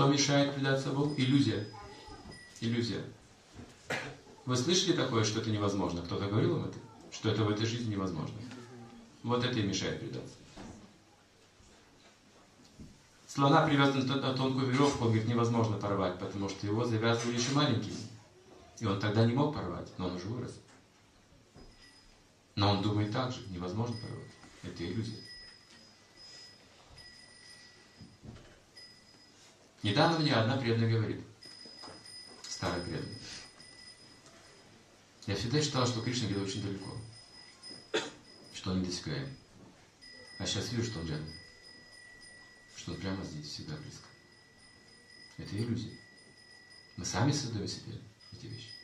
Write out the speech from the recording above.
Что мешает предаться Богу? Иллюзия. Иллюзия. Вы слышали такое, что это невозможно? Кто-то говорил вам это? Что это в этой жизни невозможно? Вот это и мешает предаться. Слона привязан на тонкую веревку, он говорит, невозможно порвать, потому что его завязывали еще маленьким. И он тогда не мог порвать, но он уже вырос. Но он думает так же, невозможно порвать. Это иллюзия. Недавно мне одна преданная говорит, старая преданная, я всегда считал, что Кришна где-то очень далеко, что он недосягаем. А сейчас вижу, что он рядом, что он прямо здесь, всегда близко. Это иллюзия. Мы сами создаем себе эти вещи.